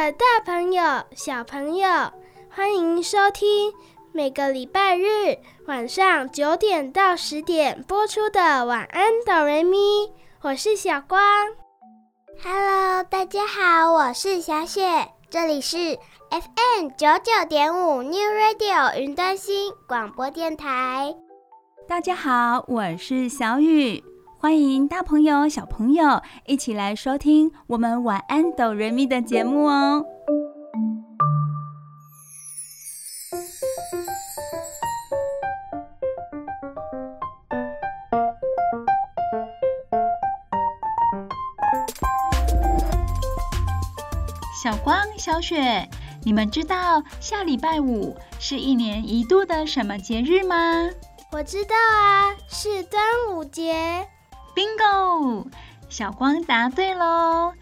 的，大朋友、小朋友，欢迎收听每个礼拜日晚上九点到十点播出的《晚安，哆瑞咪》。我是小光。Hello，大家好，我是小雪。这里是 FM 九九点五 New Radio 云端新广播电台。大家好，我是小雨。欢迎大朋友、小朋友一起来收听我们晚安哆瑞咪的节目哦！小光、小雪，你们知道下礼拜五是一年一度的什么节日吗？我知道啊，是端午节。Bingo！小光答对喽！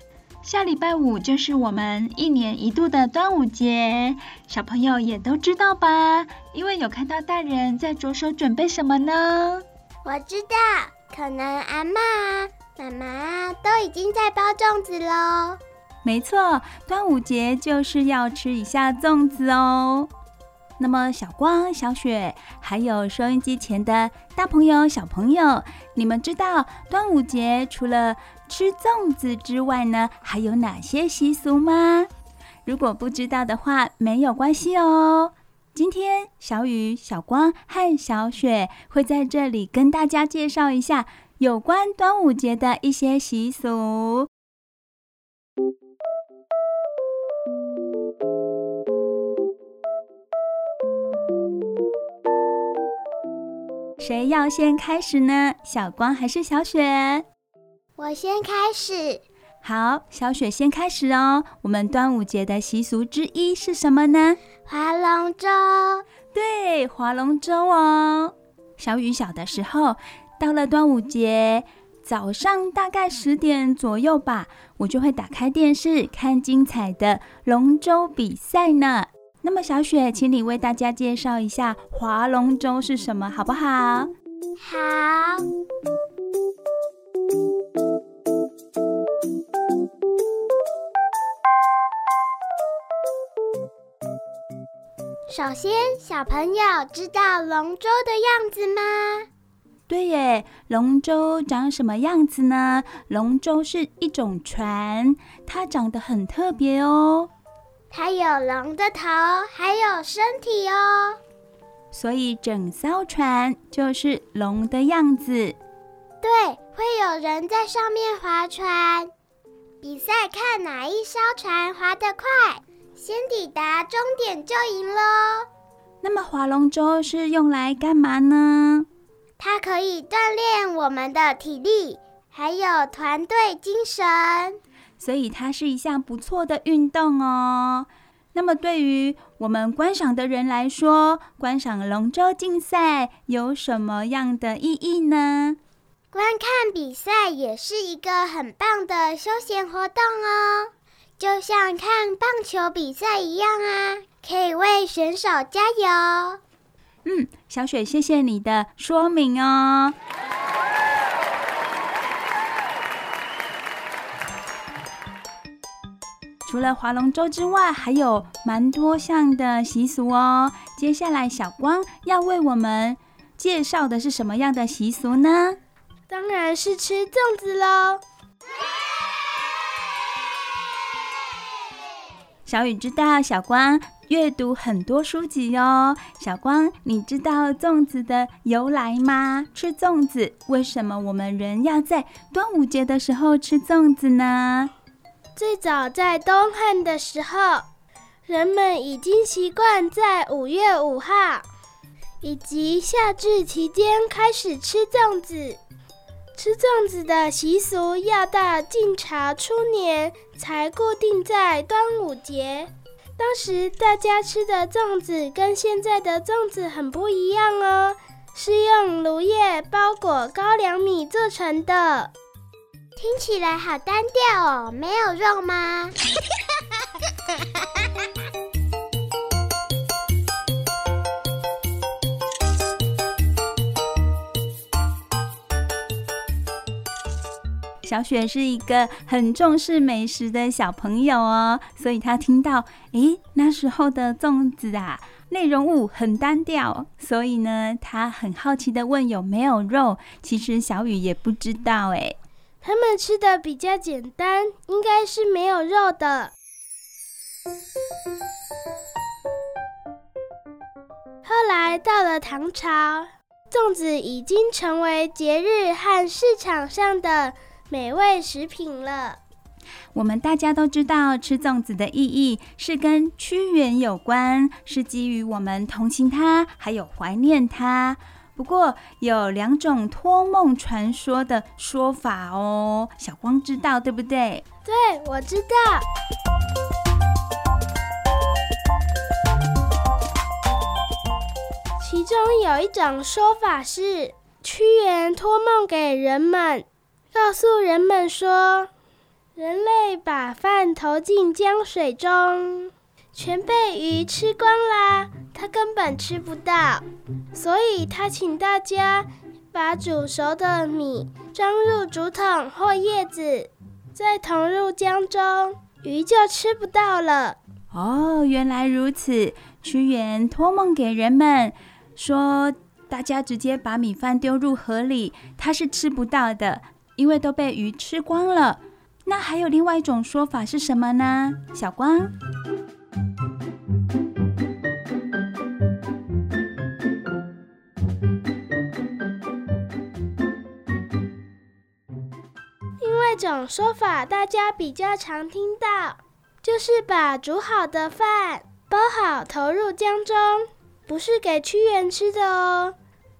下礼拜五就是我们一年一度的端午节，小朋友也都知道吧？因为有看到大人在着手准备什么呢？我知道，可能阿嬷、妈妈都已经在包粽子喽。没错，端午节就是要吃一下粽子哦。那么，小光、小雪，还有收音机前的大朋友、小朋友，你们知道端午节除了吃粽子之外呢，还有哪些习俗吗？如果不知道的话，没有关系哦。今天小雨、小光和小雪会在这里跟大家介绍一下有关端午节的一些习俗。谁要先开始呢？小光还是小雪？我先开始。好，小雪先开始哦。我们端午节的习俗之一是什么呢？划龙舟。对，划龙舟哦。小雨小的时候，到了端午节早上大概十点左右吧，我就会打开电视看精彩的龙舟比赛呢。那么，小雪，请你为大家介绍一下划龙舟是什么，好不好？好。首先，小朋友知道龙舟的样子吗？对耶，龙舟长什么样子呢？龙舟是一种船，它长得很特别哦。它有龙的头，还有身体哦，所以整艘船就是龙的样子。对，会有人在上面划船，比赛看哪一艘船划得快，先抵达终点就赢喽。那么划龙舟是用来干嘛呢？它可以锻炼我们的体力，还有团队精神。所以它是一项不错的运动哦。那么对于我们观赏的人来说，观赏龙舟竞赛有什么样的意义呢？观看比赛也是一个很棒的休闲活动哦，就像看棒球比赛一样啊，可以为选手加油。嗯，小雪，谢谢你的说明哦。除了划龙舟之外，还有蛮多项的习俗哦。接下来，小光要为我们介绍的是什么样的习俗呢？当然是吃粽子喽。小雨知道小光阅读很多书籍哦。小光，你知道粽子的由来吗？吃粽子，为什么我们人要在端午节的时候吃粽子呢？最早在东汉的时候，人们已经习惯在五月五号以及夏至期间开始吃粽子。吃粽子的习俗要到晋朝初年才固定在端午节。当时大家吃的粽子跟现在的粽子很不一样哦，是用芦叶包裹高粱米做成的。听起来好单调哦，没有肉吗？小雪是一个很重视美食的小朋友哦，所以她听到，诶，那时候的粽子啊，内容物很单调，所以呢，她很好奇地问有没有肉。其实小雨也不知道，诶，他们吃的比较简单，应该是没有肉的。后来到了唐朝，粽子已经成为节日和市场上的美味食品了。我们大家都知道，吃粽子的意义是跟屈原有关，是基于我们同情他，还有怀念他。不过有两种托梦传说的说法哦，小光知道对不对？对，我知道。其中有一种说法是，屈原托梦给人们。告诉人们说，人类把饭投进江水中，全被鱼吃光啦，他根本吃不到。所以他请大家把煮熟的米装入竹筒或叶子，再投入江中，鱼就吃不到了。哦，原来如此。屈原托梦给人们说，大家直接把米饭丢入河里，他是吃不到的。因为都被鱼吃光了，那还有另外一种说法是什么呢？小光，种说法大家比较常听到，就是把煮好的饭包好投入江中，不是给屈原吃的哦，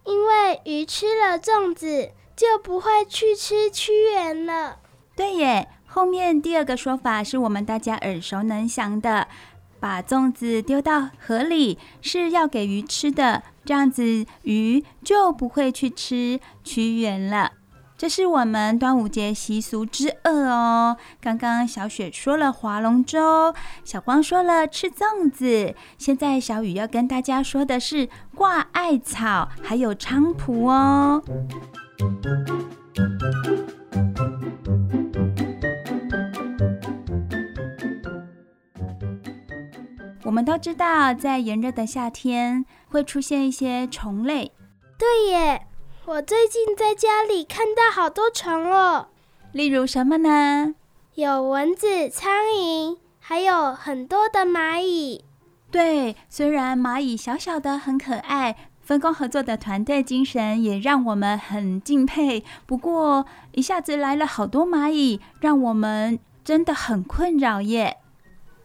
因为鱼吃了粽子。就不会去吃屈原了。对耶，后面第二个说法是我们大家耳熟能详的，把粽子丢到河里是要给鱼吃的，这样子鱼就不会去吃屈原了。这是我们端午节习俗之二哦。刚刚小雪说了划龙舟，小光说了吃粽子，现在小雨要跟大家说的是挂艾草，还有菖蒲哦。我们都知道，在炎热的夏天会出现一些虫类。对耶，我最近在家里看到好多虫哦。例如什么呢？有蚊子、苍蝇，还有很多的蚂蚁。对，虽然蚂蚁小小的很可爱。分工合作的团队精神也让我们很敬佩。不过，一下子来了好多蚂蚁，让我们真的很困扰耶。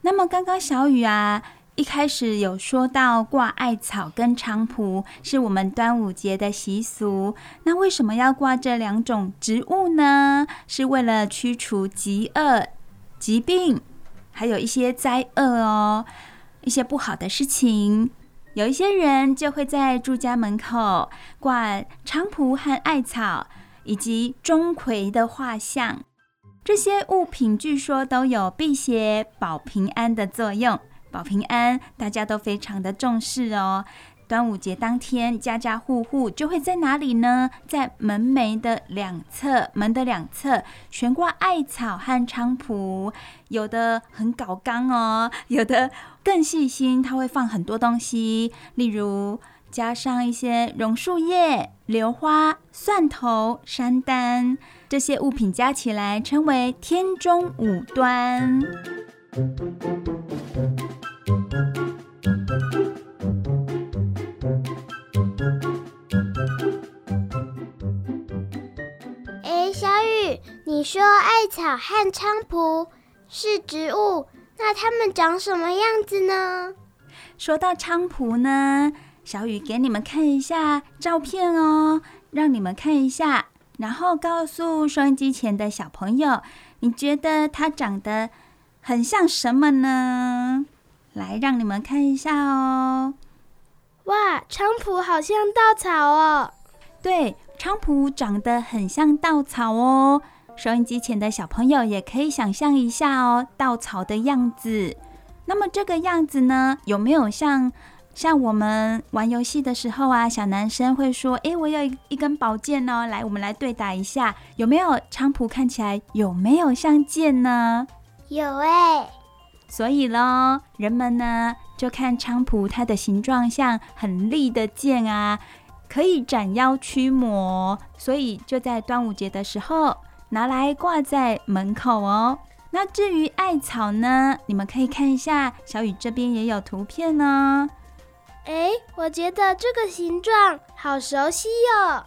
那么，刚刚小雨啊，一开始有说到挂艾草跟菖蒲是我们端午节的习俗。那为什么要挂这两种植物呢？是为了驱除疾厄、疾病，还有一些灾厄哦，一些不好的事情。有一些人就会在住家门口挂菖蒲和艾草，以及钟馗的画像。这些物品据说都有辟邪、保平安的作用。保平安，大家都非常的重视哦。端午节当天，家家户户就会在哪里呢？在门楣的两侧，门的两侧悬挂艾草和菖蒲，有的很搞刚哦，有的更细心，它会放很多东西，例如加上一些榕树叶、榴花、蒜头、山丹，这些物品加起来称为天中五端。哎，小雨你说艾草和菖蒲是植物，那它们长什么样子呢？说到菖蒲呢，小雨给你们看一下照片哦，让你们看一下然后告诉收音机前的小朋友，你觉得它长得很像什么呢？来，让你们看一下哦。哇，菖蒲好像稻草哦。对，菖蒲长得很像稻草哦。收音机前的小朋友也可以想象一下哦，稻草的样子。那么这个样子呢，有没有像像我们玩游戏的时候啊，小男生会说：“诶，我有一一根宝剑哦，来，我们来对打一下，有没有？”菖蒲看起来有没有像剑呢？有哎。所以咯，人们呢就看菖蒲它的形状像很利的剑啊，可以斩妖驱魔，所以就在端午节的时候拿来挂在门口哦。那至于艾草呢？你们可以看一下，小雨这边也有图片呢。哎，我觉得这个形状好熟悉哟。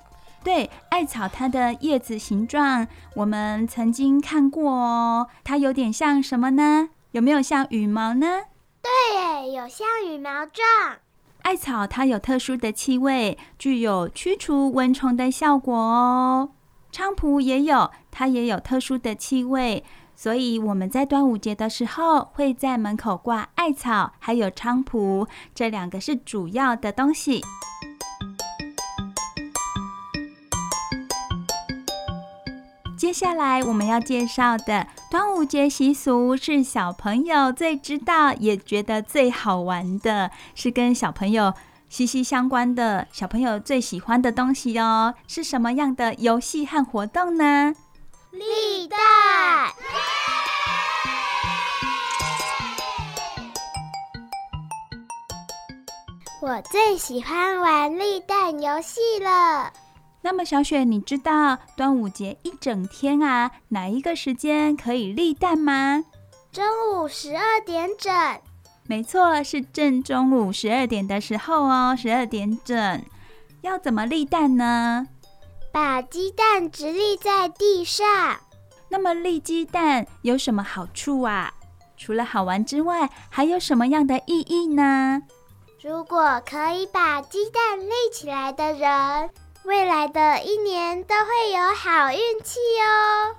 对，艾草它的叶子形状，我们曾经看过哦。它有点像什么呢？有没有像羽毛呢？对耶，有像羽毛状。艾草它有特殊的气味，具有驱除蚊虫的效果哦。菖蒲也有，它也有特殊的气味。所以我们在端午节的时候，会在门口挂艾草，还有菖蒲，这两个是主要的东西。接下来我们要介绍的端午节习俗，是小朋友最知道也觉得最好玩的，是跟小朋友息息相关的，小朋友最喜欢的东西哦。是什么样的游戏和活动呢？立蛋！我最喜欢玩立蛋游戏了。那么小雪，你知道端午节一整天啊，哪一个时间可以立蛋吗？中午十二点整。没错，是正中午十二点的时候哦，十二点整。要怎么立蛋呢？把鸡蛋直立在地上。那么立鸡蛋有什么好处啊？除了好玩之外，还有什么样的意义呢？如果可以把鸡蛋立起来的人，未来的一年都会有好运气哦。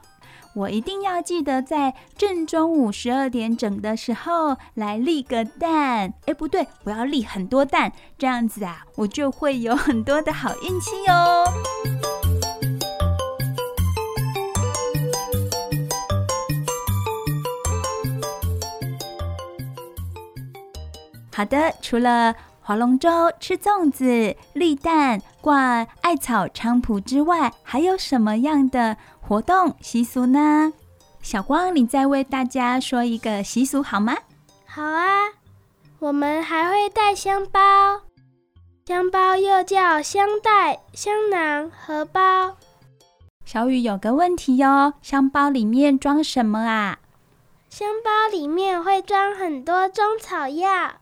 我一定要记得在正中午十二点整的时候来立个蛋。哎，不对，我要立很多蛋，这样子啊，我就会有很多的好运气哦。好的，除了划龙舟、吃粽子、立蛋、挂艾草、菖蒲之外，还有什么样的活动习俗呢？小光，你再为大家说一个习俗好吗？好啊，我们还会带香包，香包又叫香袋、香囊、荷包。小雨有个问题哟，香包里面装什么啊？香包里面会装很多中草药。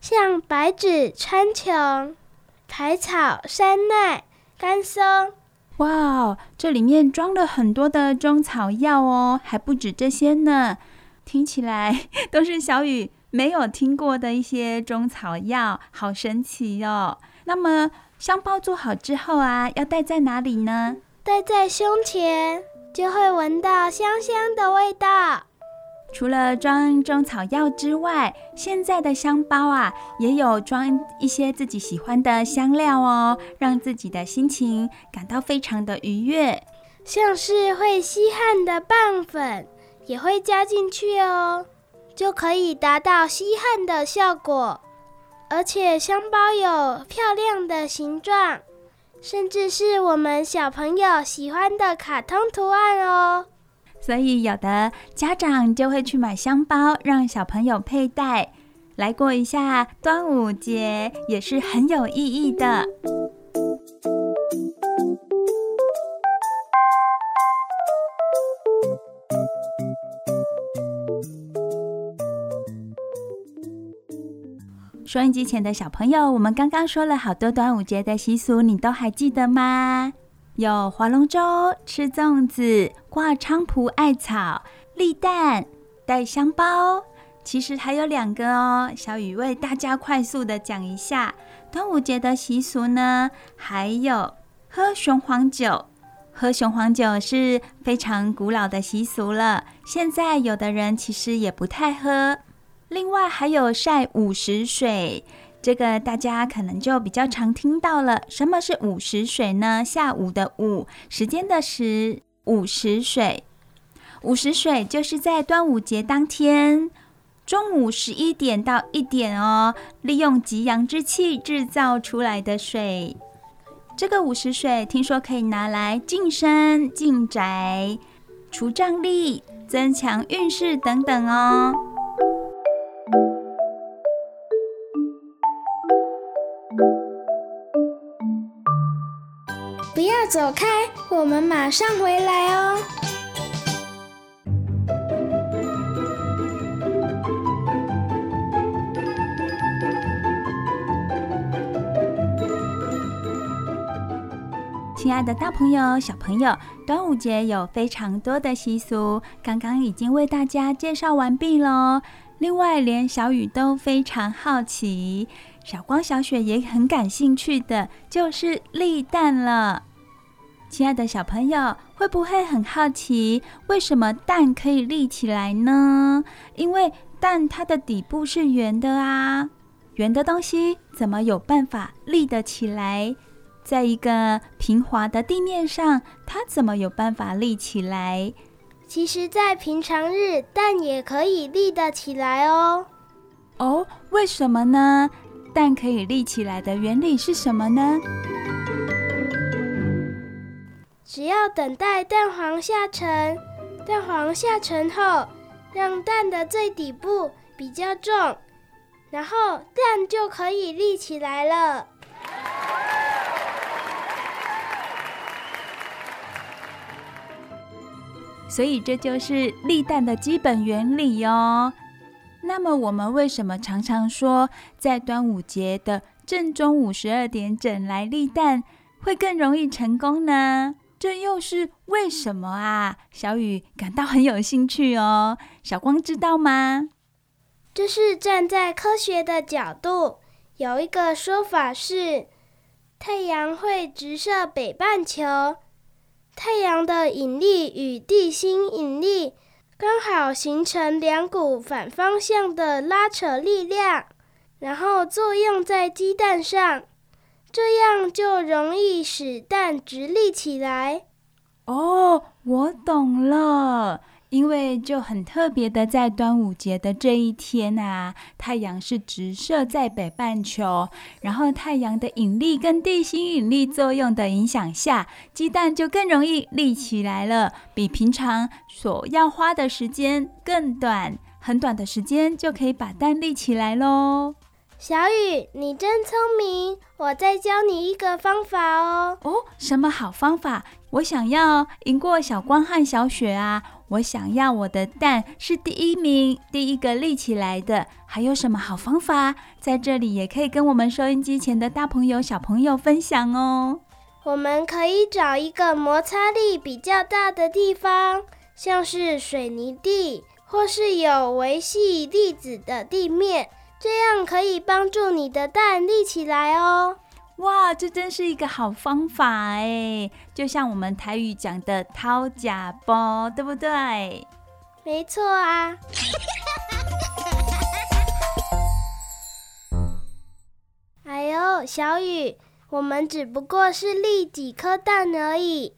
像白芷、川穹、苔草、山奈、甘松。哇，这里面装了很多的中草药哦，还不止这些呢。听起来都是小雨没有听过的一些中草药，好神奇哦。那么香包做好之后啊，要戴在哪里呢？戴在胸前，就会闻到香香的味道。除了装中草药之外，现在的香包啊，也有装一些自己喜欢的香料哦，让自己的心情感到非常的愉悦。像是会吸汗的棒粉，也会加进去哦，就可以达到吸汗的效果。而且香包有漂亮的形状，甚至是我们小朋友喜欢的卡通图案哦。所以，有的家长就会去买香包，让小朋友佩戴，来过一下端午节，也是很有意义的。收音机前的小朋友，我们刚刚说了好多端午节的习俗，你都还记得吗？有划龙舟、吃粽子、挂菖蒲、艾草、立蛋、带香包。其实还有两个哦，小雨为大家快速的讲一下。端午节的习俗呢，还有喝雄黄酒、喝雄黄酒是非常古老的习俗了，现在有的人其实也不太喝。另外还有晒午时水，这个大家可能就比较常听到了。什么是午时水呢？下午的午，时间的时，午时水。午时水就是在端午节当天中午十一点到一点哦，利用极阳之气制造出来的水。这个午时水听说可以拿来净身、净宅、除障力、增强运势等等哦。不要走开，我们马上回来哦。亲爱的大朋友、小朋友，端午节有非常多的习俗，刚刚已经为大家介绍完毕喽。另外，连小雨都非常好奇，小光、小雪也很感兴趣的，就是立蛋了。亲爱的小朋友，会不会很好奇，为什么蛋可以立起来呢？因为蛋它的底部是圆的啊，圆的东西怎么有办法立得起来？在一个平滑的地面上，它怎么有办法立起来？其实，在平常日，蛋也可以立得起来哦。哦，为什么呢？蛋可以立起来的原理是什么呢？只要等待蛋黄下沉，蛋黄下沉后，让蛋的最底部比较重，然后蛋就可以立起来了。所以这就是立蛋的基本原理哦。那么我们为什么常常说在端午节的正中午十二点整来立蛋会更容易成功呢？这又是为什么啊？小雨感到很有兴趣哦。小光知道吗？这是站在科学的角度，有一个说法是，太阳会直射北半球。太阳的引力与地心引力刚好形成两股反方向的拉扯力量，然后作用在鸡蛋上，这样就容易使蛋直立起来。哦，我懂了。因为就很特别的，在端午节的这一天啊，太阳是直射在北半球，然后太阳的引力跟地心引力作用的影响下，鸡蛋就更容易立起来了，比平常所要花的时间更短，很短的时间就可以把蛋立起来喽。小雨，你真聪明，我再教你一个方法哦。哦，什么好方法？我想要赢过小光和小雪啊！我想要我的蛋是第一名，第一个立起来的。还有什么好方法？在这里也可以跟我们收音机前的大朋友、小朋友分享哦。我们可以找一个摩擦力比较大的地方，像是水泥地，或是有维系粒子的地面，这样可以帮助你的蛋立起来哦。哇，这真是一个好方法哎！就像我们台语讲的“掏假包”，对不对？没错啊。哎呦，小雨，我们只不过是立几颗蛋而已，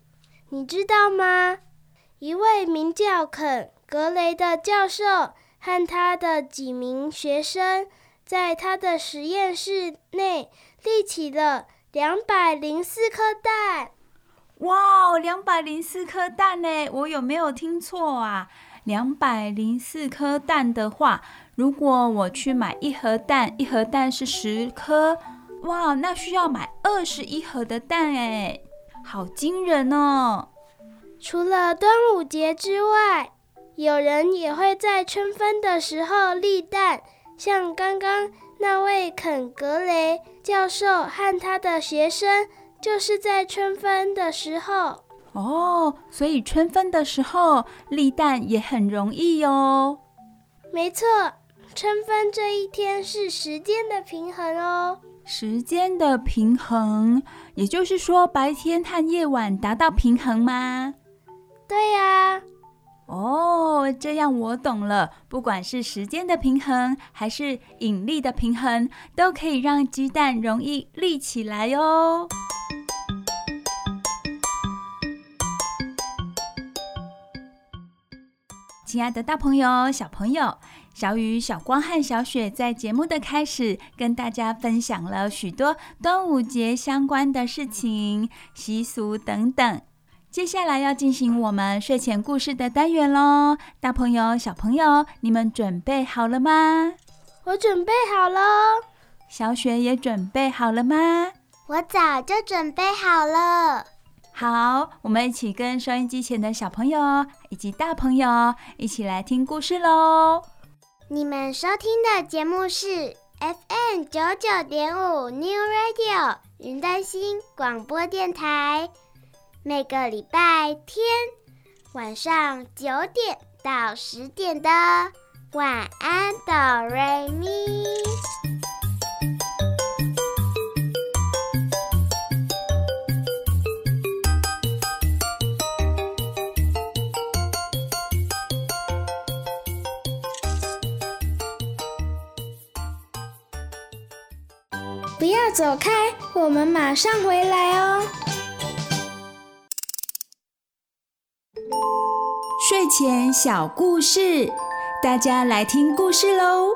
你知道吗？一位名叫肯·格雷的教授和他的几名学生，在他的实验室内。立起了两百零四颗蛋，哇，两百零四颗蛋呢？我有没有听错啊？两百零四颗蛋的话，如果我去买一盒蛋，一盒蛋是十颗，哇，那需要买二十一盒的蛋哎，好惊人哦！除了端午节之外，有人也会在春分的时候立蛋，像刚刚。那位肯格雷教授和他的学生，就是在春分的时候哦，所以春分的时候立蛋也很容易哦。没错，春分这一天是时间的平衡哦。时间的平衡，也就是说，白天和夜晚达到平衡吗？对呀。哦，这样我懂了。不管是时间的平衡，还是引力的平衡，都可以让鸡蛋容易立起来哦。亲爱的大朋友、小朋友，小雨、小光和小雪在节目的开始跟大家分享了许多端午节相关的事情、习俗等等。接下来要进行我们睡前故事的单元喽，大朋友、小朋友，你们准备好了吗？我准备好了。小雪也准备好了吗？我早就准备好了。好，我们一起跟收音机前的小朋友以及大朋友一起来听故事喽。你们收听的节目是 FM 九九点五 New Radio 云端新广播电台。每个礼拜天晚上九点到十点的晚安哆瑞咪，不要走开，我们马上回来哦。前小故事，大家来听故事喽！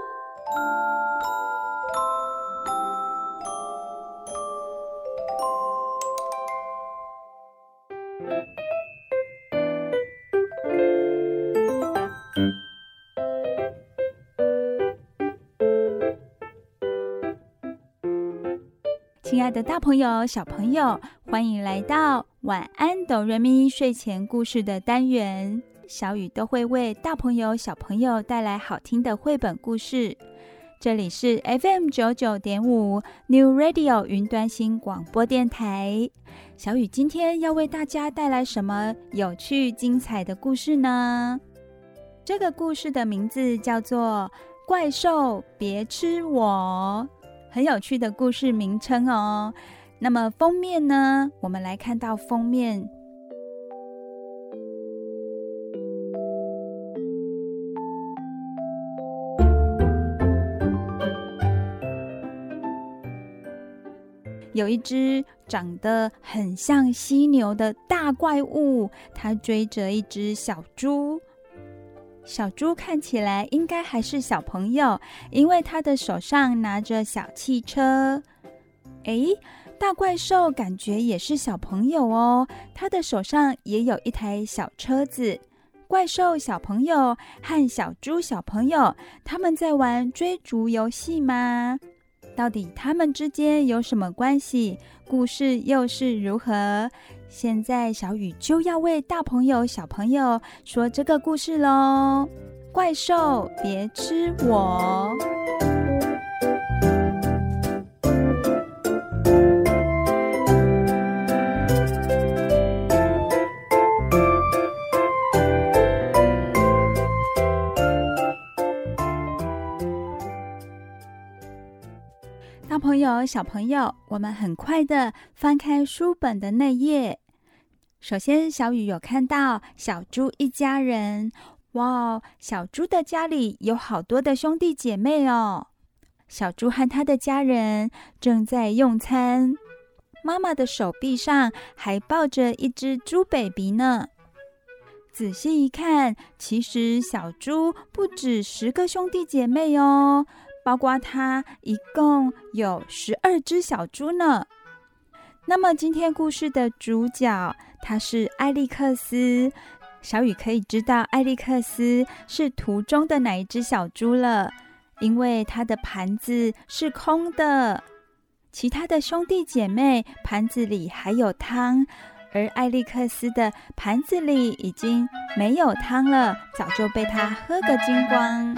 亲爱的大朋友、小朋友，欢迎来到晚安哆瑞咪睡前故事的单元。小雨都会为大朋友、小朋友带来好听的绘本故事。这里是 FM 九九点五 New Radio 云端新广播电台。小雨今天要为大家带来什么有趣精彩的故事呢？这个故事的名字叫做《怪兽别吃我》，很有趣的故事名称哦。那么封面呢？我们来看到封面。有一只长得很像犀牛的大怪物，它追着一只小猪。小猪看起来应该还是小朋友，因为它的手上拿着小汽车。诶，大怪兽感觉也是小朋友哦，它的手上也有一台小车子。怪兽小朋友和小猪小朋友，他们在玩追逐游戏吗？到底他们之间有什么关系？故事又是如何？现在小雨就要为大朋友、小朋友说这个故事喽！怪兽，别吃我！友、小朋友，我们很快的翻开书本的内页。首先，小雨有看到小猪一家人。哇，小猪的家里有好多的兄弟姐妹哦。小猪和他的家人正在用餐，妈妈的手臂上还抱着一只猪 baby 呢。仔细一看，其实小猪不止十个兄弟姐妹哦。包括它一共有十二只小猪呢。那么今天故事的主角，他是艾利克斯。小雨可以知道艾利克斯是图中的哪一只小猪了，因为他的盘子是空的。其他的兄弟姐妹盘子里还有汤，而艾利克斯的盘子里已经没有汤了，早就被他喝个精光。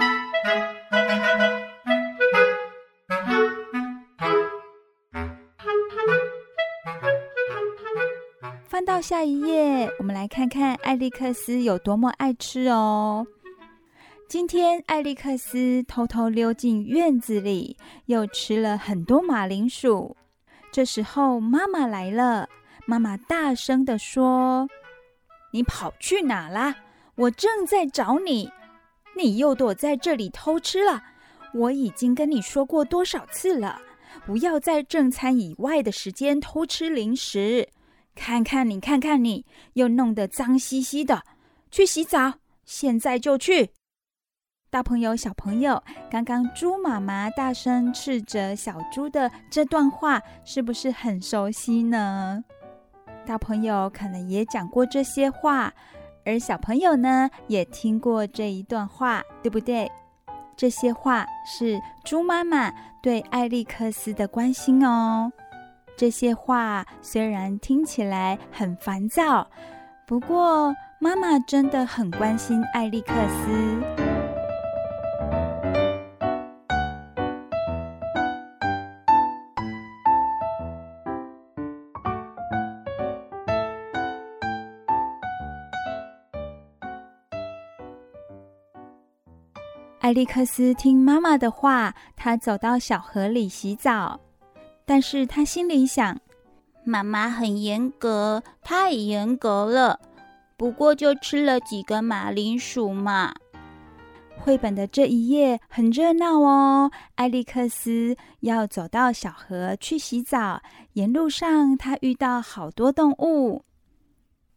翻到下一页，我们来看看艾利克斯有多么爱吃哦。今天艾利克斯偷偷溜进院子里，又吃了很多马铃薯。这时候，妈妈来了。妈妈大声地说：“你跑去哪啦？我正在找你，你又躲在这里偷吃了。我已经跟你说过多少次了，不要在正餐以外的时间偷吃零食。看看你，看看你，又弄得脏兮兮的。去洗澡，现在就去。”大朋友、小朋友，刚刚猪妈妈大声斥责小猪的这段话，是不是很熟悉呢？大朋友可能也讲过这些话，而小朋友呢，也听过这一段话，对不对？这些话是猪妈妈对艾利克斯的关心哦。这些话虽然听起来很烦躁，不过妈妈真的很关心艾利克斯。艾利克斯听妈妈的话，他走到小河里洗澡。但是他心里想：妈妈很严格，太严格了。不过就吃了几个马铃薯嘛。绘本的这一页很热闹哦。艾利克斯要走到小河去洗澡，沿路上他遇到好多动物。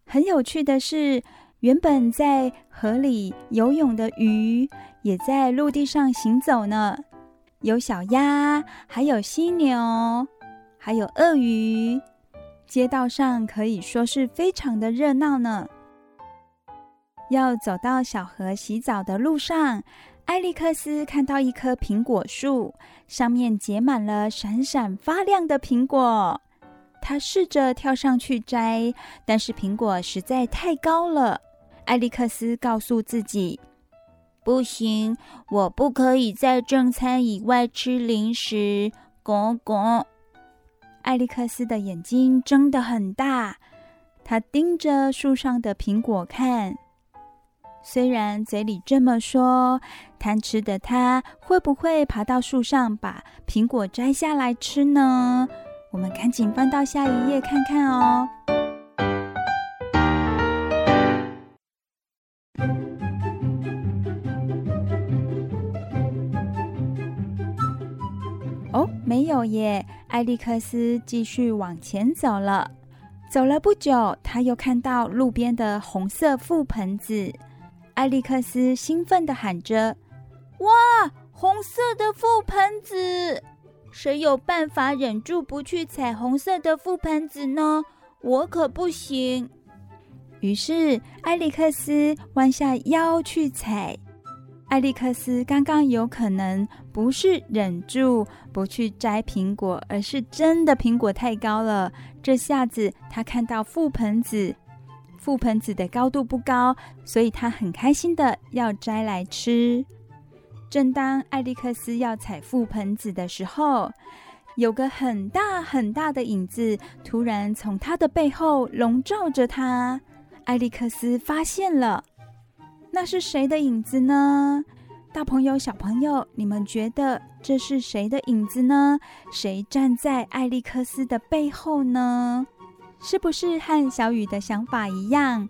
很有趣的是，原本在河里游泳的鱼。也在陆地上行走呢，有小鸭，还有犀牛，还有鳄鱼。街道上可以说是非常的热闹呢。要走到小河洗澡的路上，艾利克斯看到一棵苹果树，上面结满了闪闪发亮的苹果。他试着跳上去摘，但是苹果实在太高了。艾利克斯告诉自己。不行，我不可以在正餐以外吃零食。公公，艾利克斯的眼睛睁得很大，他盯着树上的苹果看。虽然嘴里这么说，贪吃的他会不会爬到树上把苹果摘下来吃呢？我们赶紧翻到下一页看看哦。没有耶，艾利克斯继续往前走了。走了不久，他又看到路边的红色覆盆子。艾利克斯兴奋地喊着：“哇，红色的覆盆子！谁有办法忍住不去踩红色的覆盆子呢？我可不行。”于是，艾利克斯弯下腰去踩。艾利克斯刚刚有可能不是忍住不去摘苹果，而是真的苹果太高了。这下子他看到覆盆子，覆盆子的高度不高，所以他很开心的要摘来吃。正当艾利克斯要采覆盆子的时候，有个很大很大的影子突然从他的背后笼罩着他。艾利克斯发现了。那是谁的影子呢？大朋友、小朋友，你们觉得这是谁的影子呢？谁站在艾利克斯的背后呢？是不是和小雨的想法一样？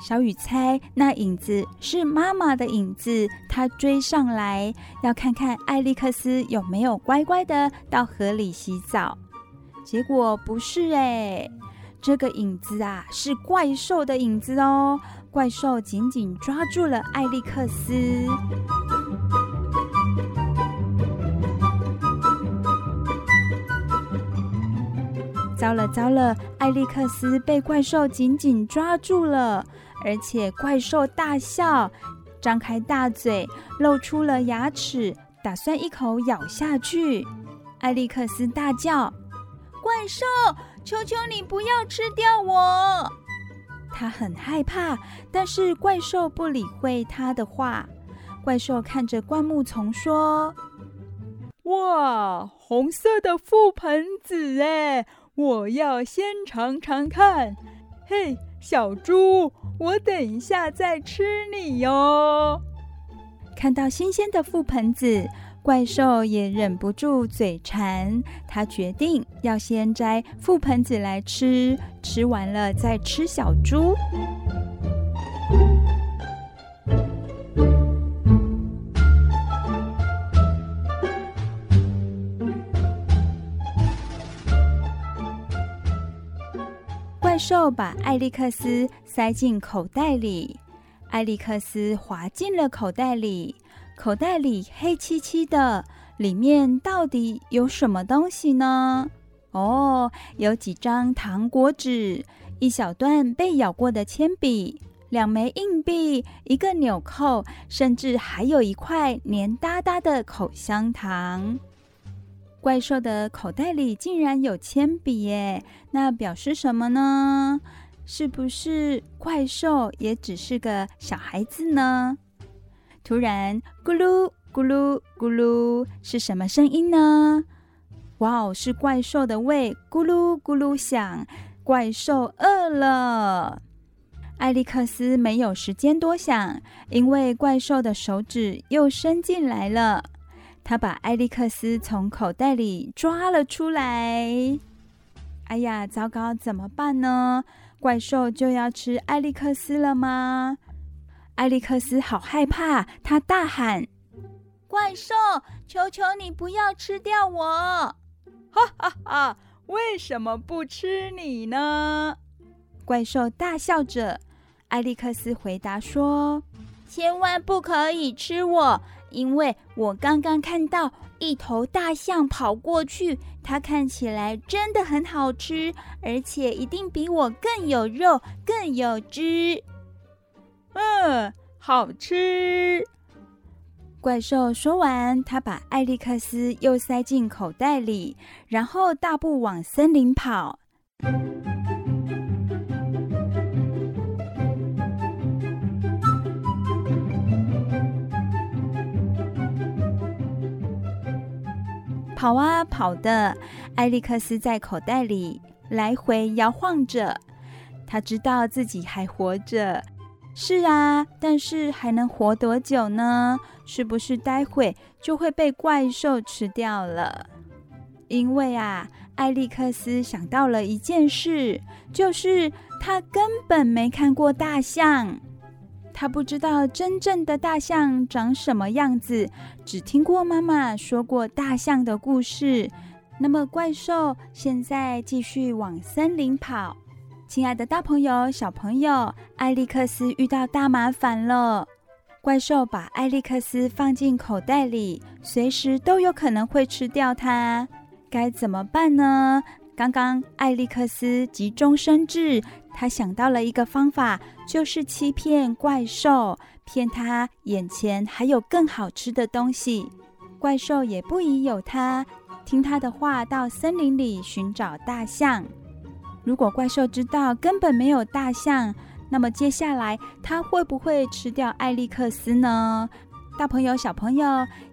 小雨猜那影子是妈妈的影子，她追上来要看看艾利克斯有没有乖乖的到河里洗澡。结果不是诶，这个影子啊是怪兽的影子哦。怪兽紧紧抓住了艾利克斯。糟了糟了，艾利克斯被怪兽紧紧抓住了，而且怪兽大笑，张开大嘴，露出了牙齿，打算一口咬下去。艾利克斯大叫：“怪兽，求求你不要吃掉我！”他很害怕，但是怪兽不理会他的话。怪兽看着灌木丛说：“哇，红色的覆盆子哎，我要先尝尝看。嘿，小猪，我等一下再吃你哟。”看到新鲜的覆盆子，怪兽也忍不住嘴馋，他决定要先摘覆盆子来吃，吃完了再吃小猪。怪兽把艾利克斯塞进口袋里，艾利克斯滑进了口袋里。口袋里黑漆漆的，里面到底有什么东西呢？哦，有几张糖果纸，一小段被咬过的铅笔，两枚硬币，一个纽扣，甚至还有一块黏哒哒的口香糖。怪兽的口袋里竟然有铅笔耶，那表示什么呢？是不是怪兽也只是个小孩子呢？突然，咕噜咕噜咕噜，是什么声音呢？哇哦，是怪兽的胃咕噜咕噜响，怪兽饿了。艾利克斯没有时间多想，因为怪兽的手指又伸进来了。他把艾利克斯从口袋里抓了出来。哎呀，糟糕，怎么办呢？怪兽就要吃艾利克斯了吗？艾利克斯好害怕，他大喊：“怪兽，求求你不要吃掉我！”哈哈哈！为什么不吃你呢？怪兽大笑着。艾利克斯回答说：“千万不可以吃我，因为我刚刚看到一头大象跑过去，它看起来真的很好吃，而且一定比我更有肉，更有汁。”嗯，好吃。怪兽说完，他把艾利克斯又塞进口袋里，然后大步往森林跑。跑啊跑的，艾利克斯在口袋里来回摇晃着，他知道自己还活着。是啊，但是还能活多久呢？是不是待会就会被怪兽吃掉了？因为啊，艾利克斯想到了一件事，就是他根本没看过大象，他不知道真正的大象长什么样子，只听过妈妈说过大象的故事。那么怪兽现在继续往森林跑。亲爱的大朋友、小朋友，艾利克斯遇到大麻烦了。怪兽把艾利克斯放进口袋里，随时都有可能会吃掉它。该怎么办呢？刚刚艾利克斯急中生智，他想到了一个方法，就是欺骗怪兽，骗他眼前还有更好吃的东西。怪兽也不疑有他，听他的话，到森林里寻找大象。如果怪兽知道根本没有大象，那么接下来它会不会吃掉艾利克斯呢？大朋友、小朋友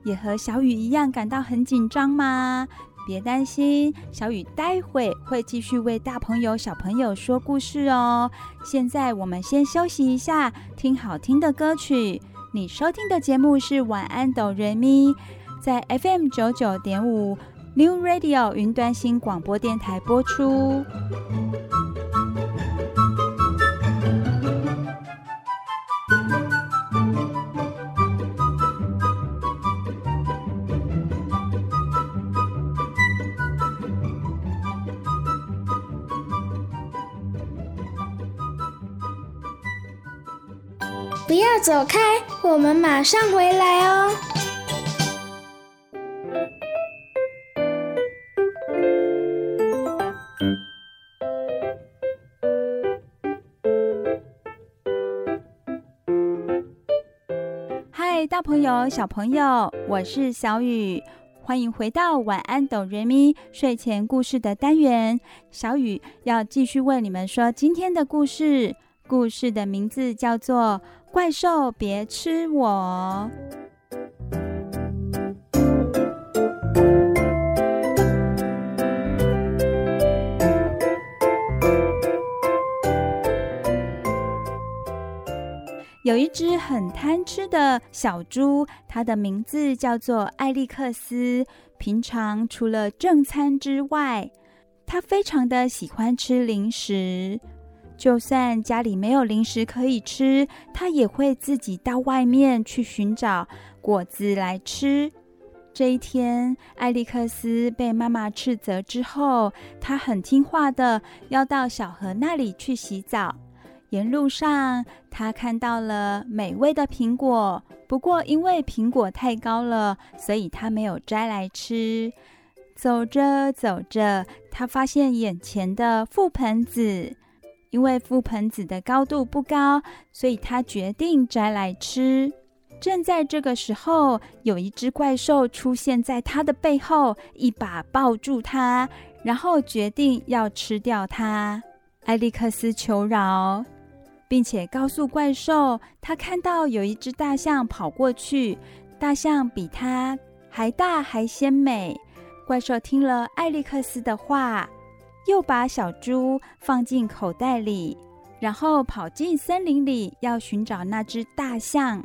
也和小雨一样感到很紧张吗？别担心，小雨待会会继续为大朋友、小朋友说故事哦。现在我们先休息一下，听好听的歌曲。你收听的节目是晚安哆瑞咪，在 FM 九九点五。New Radio 云端新广播电台播出。不要走开，我们马上回来哦。大朋友、小朋友，我是小雨，欢迎回到晚安哆瑞咪睡前故事的单元。小雨要继续为你们说今天的故事，故事的名字叫做《怪兽别吃我》。有一只很贪吃的小猪，它的名字叫做艾利克斯。平常除了正餐之外，它非常的喜欢吃零食。就算家里没有零食可以吃，它也会自己到外面去寻找果子来吃。这一天，艾利克斯被妈妈斥责之后，他很听话的要到小河那里去洗澡。沿路上，他看到了美味的苹果，不过因为苹果太高了，所以他没有摘来吃。走着走着，他发现眼前的覆盆子，因为覆盆子的高度不高，所以他决定摘来吃。正在这个时候，有一只怪兽出现在他的背后，一把抱住他，然后决定要吃掉他。艾利克斯求饶，并且告诉怪兽，他看到有一只大象跑过去，大象比它还大还鲜美。怪兽听了艾利克斯的话，又把小猪放进口袋里，然后跑进森林里，要寻找那只大象。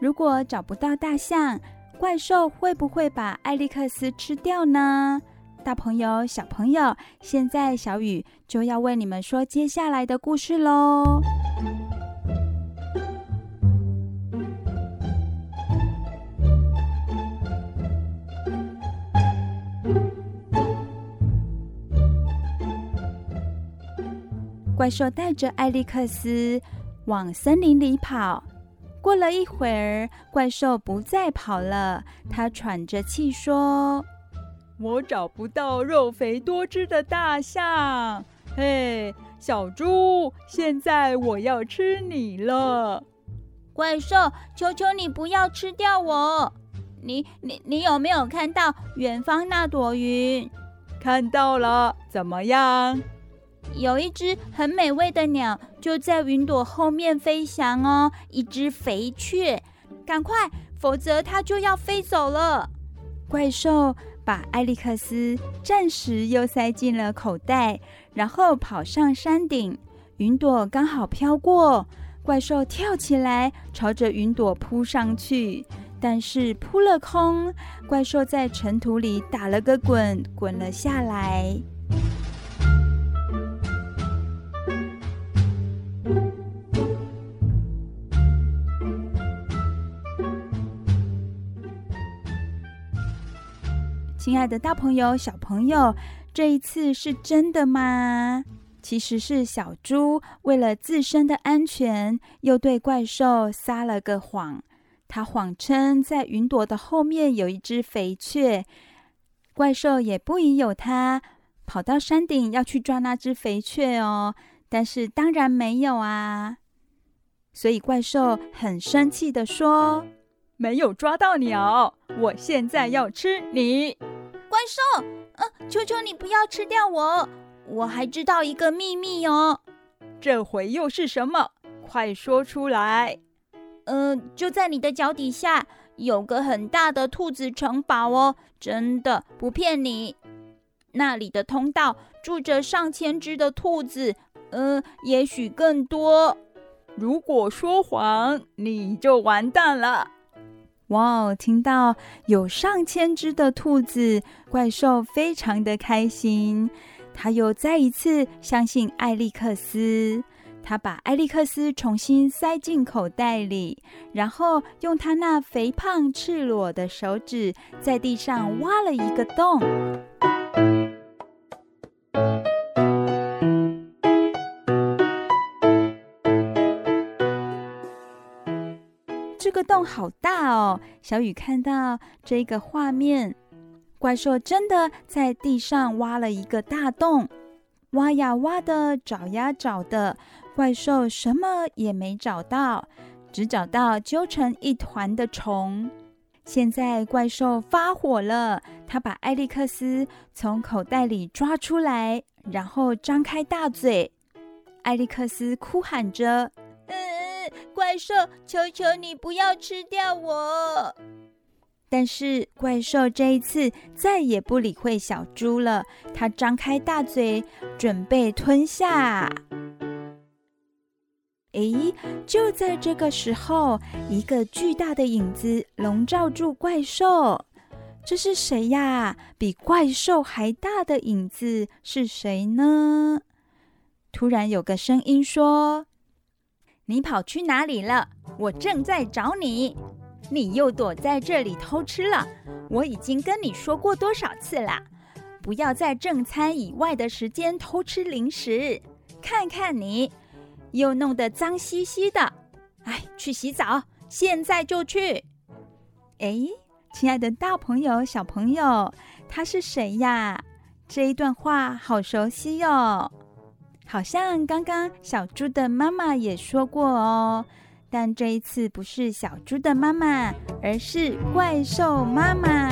如果找不到大象，怪兽会不会把艾利克斯吃掉呢？大朋友、小朋友，现在小雨就要为你们说接下来的故事喽。怪兽带着艾利克斯往森林里跑。过了一会儿，怪兽不再跑了。他喘着气说：“我找不到肉肥多汁的大象。嘿，小猪，现在我要吃你了！怪兽，求求你不要吃掉我！你、你、你有没有看到远方那朵云？看到了，怎么样？”有一只很美味的鸟，就在云朵后面飞翔哦。一只肥雀，赶快，否则它就要飞走了。怪兽把艾利克斯暂时又塞进了口袋，然后跑上山顶。云朵刚好飘过，怪兽跳起来，朝着云朵扑上去，但是扑了空。怪兽在尘土里打了个滚，滚了下来。亲爱的，大朋友、小朋友，这一次是真的吗？其实是小猪为了自身的安全，又对怪兽撒了个谎。他谎称在云朵的后面有一只肥雀，怪兽也不疑有他，跑到山顶要去抓那只肥雀哦。但是当然没有啊，所以怪兽很生气地说：“没有抓到鸟，我现在要吃你。”怪兽，呃，求求你不要吃掉我！我还知道一个秘密哦。这回又是什么？快说出来！呃，就在你的脚底下有个很大的兔子城堡哦，真的不骗你。那里的通道住着上千只的兔子，呃，也许更多。如果说谎，你就完蛋了。哇哦！听到有上千只的兔子，怪兽非常的开心。他又再一次相信艾利克斯，他把艾利克斯重新塞进口袋里，然后用他那肥胖赤裸的手指在地上挖了一个洞。洞好大哦！小雨看到这个画面，怪兽真的在地上挖了一个大洞，挖呀挖的，找呀找的，怪兽什么也没找到，只找到揪成一团的虫。现在怪兽发火了，他把艾利克斯从口袋里抓出来，然后张开大嘴，艾利克斯哭喊着。怪兽，求求你不要吃掉我！但是怪兽这一次再也不理会小猪了，它张开大嘴，准备吞下。诶，就在这个时候，一个巨大的影子笼罩住怪兽。这是谁呀？比怪兽还大的影子是谁呢？突然有个声音说：“你跑去哪里了？我正在找你。你又躲在这里偷吃了。我已经跟你说过多少次了，不要在正餐以外的时间偷吃零食。看看你。”又弄得脏兮兮的，哎，去洗澡，现在就去。哎，亲爱的大朋友、小朋友，他是谁呀？这一段话好熟悉哟，好像刚刚小猪的妈妈也说过哦，但这一次不是小猪的妈妈，而是怪兽妈妈。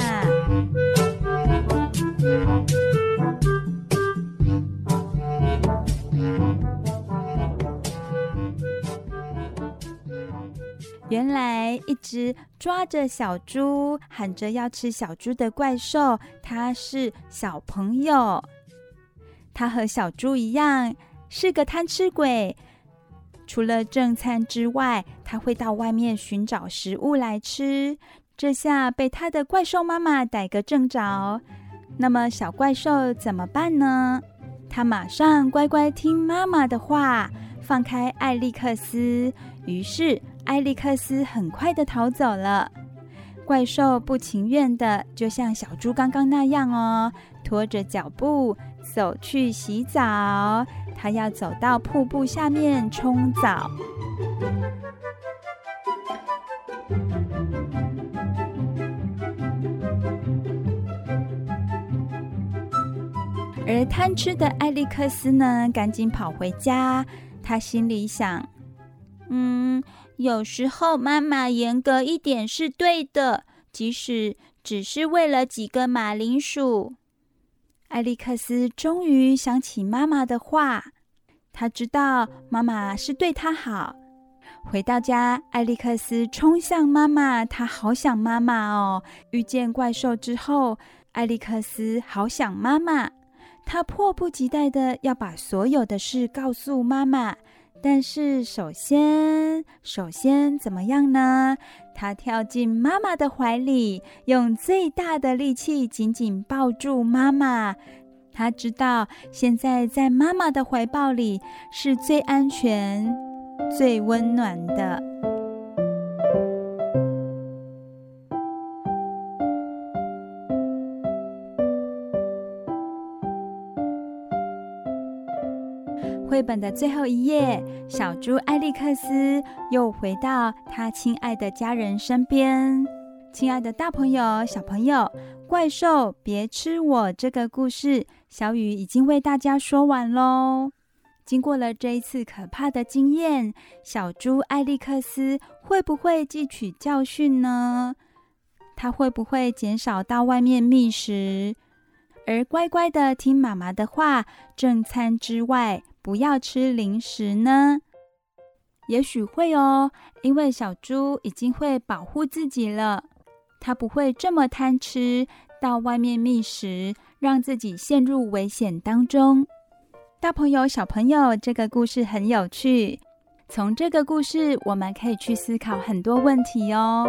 原来一直抓着小猪、喊着要吃小猪的怪兽，它是小朋友。它和小猪一样是个贪吃鬼，除了正餐之外，他会到外面寻找食物来吃。这下被他的怪兽妈妈逮个正着。那么小怪兽怎么办呢？他马上乖乖听妈妈的话，放开艾利克斯。于是。艾利克斯很快的逃走了，怪兽不情愿的，就像小猪刚刚那样哦，拖着脚步走去洗澡。他要走到瀑布下面冲澡，而贪吃的艾利克斯呢，赶紧跑回家。他心里想：嗯。有时候妈妈严格一点是对的，即使只是为了几个马铃薯。艾利克斯终于想起妈妈的话，他知道妈妈是对他好。回到家，艾利克斯冲向妈妈，他好想妈妈哦。遇见怪兽之后，艾利克斯好想妈妈，他迫不及待的要把所有的事告诉妈妈。但是首先，首先怎么样呢？他跳进妈妈的怀里，用最大的力气紧紧抱住妈妈。他知道现在在妈妈的怀抱里是最安全、最温暖的。绘本的最后一页，小猪艾利克斯又回到他亲爱的家人身边。亲爱的大朋友、小朋友，怪兽别吃我这个故事，小雨已经为大家说完喽。经过了这一次可怕的经验，小猪艾利克斯会不会汲取教训呢？他会不会减少到外面觅食，而乖乖的听妈妈的话，正餐之外，不要吃零食呢？也许会哦，因为小猪已经会保护自己了，它不会这么贪吃，到外面觅食，让自己陷入危险当中。大朋友、小朋友，这个故事很有趣，从这个故事我们可以去思考很多问题哦。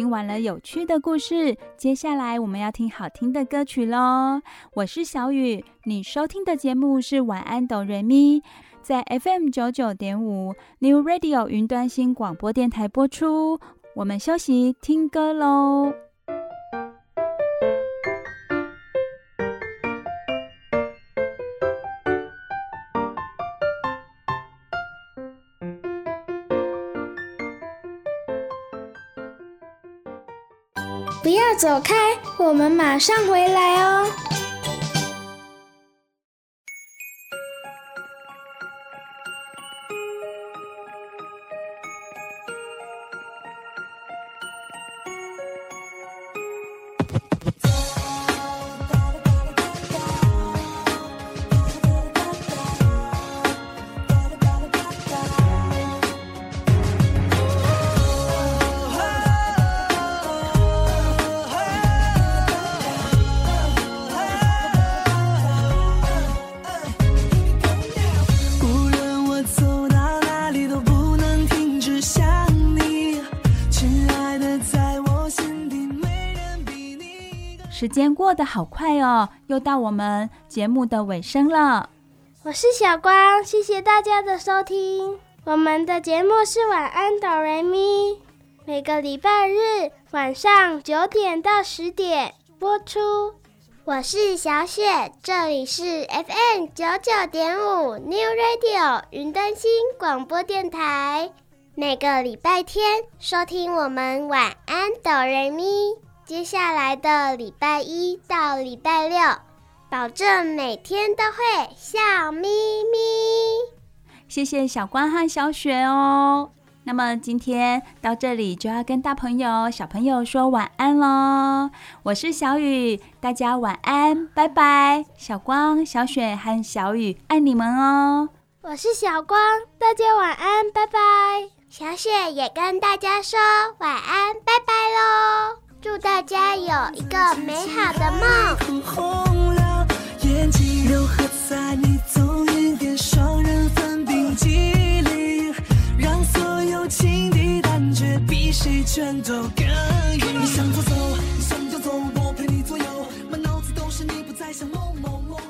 听完了有趣的故事，接下来我们要听好听的歌曲喽。我是小雨，你收听的节目是晚安哆瑞咪，在 FM 九九点五 New Radio 云端新广播电台播出。我们休息听歌喽。走开，我们马上回来哦。时间过得好快哦，又到我们节目的尾声了。我是小光，谢谢大家的收听。我们的节目是晚安哆瑞咪，每个礼拜日晚上九点到十点播出。我是小雪，这里是 FM 九九点五 New Radio 云端新广播电台。每个礼拜天收听我们晚安哆瑞咪。接下来的礼拜一到礼拜六，保证每天都会笑眯眯。谢谢小光和小雪哦。那么今天到这里就要跟大朋友、小朋友说晚安喽。我是小雨，大家晚安，拜拜。小光、小雪和小雨，爱你们哦。我是小光，大家晚安，拜拜。小雪也跟大家说晚安，拜拜喽。祝大家有一个美好的梦。哭红了眼睛，柔和在你总云点双人份冰激凌，让所有情敌感觉比谁全都更硬。你想走走，想就走，我陪你左右，满脑子都是你，不再想某某某。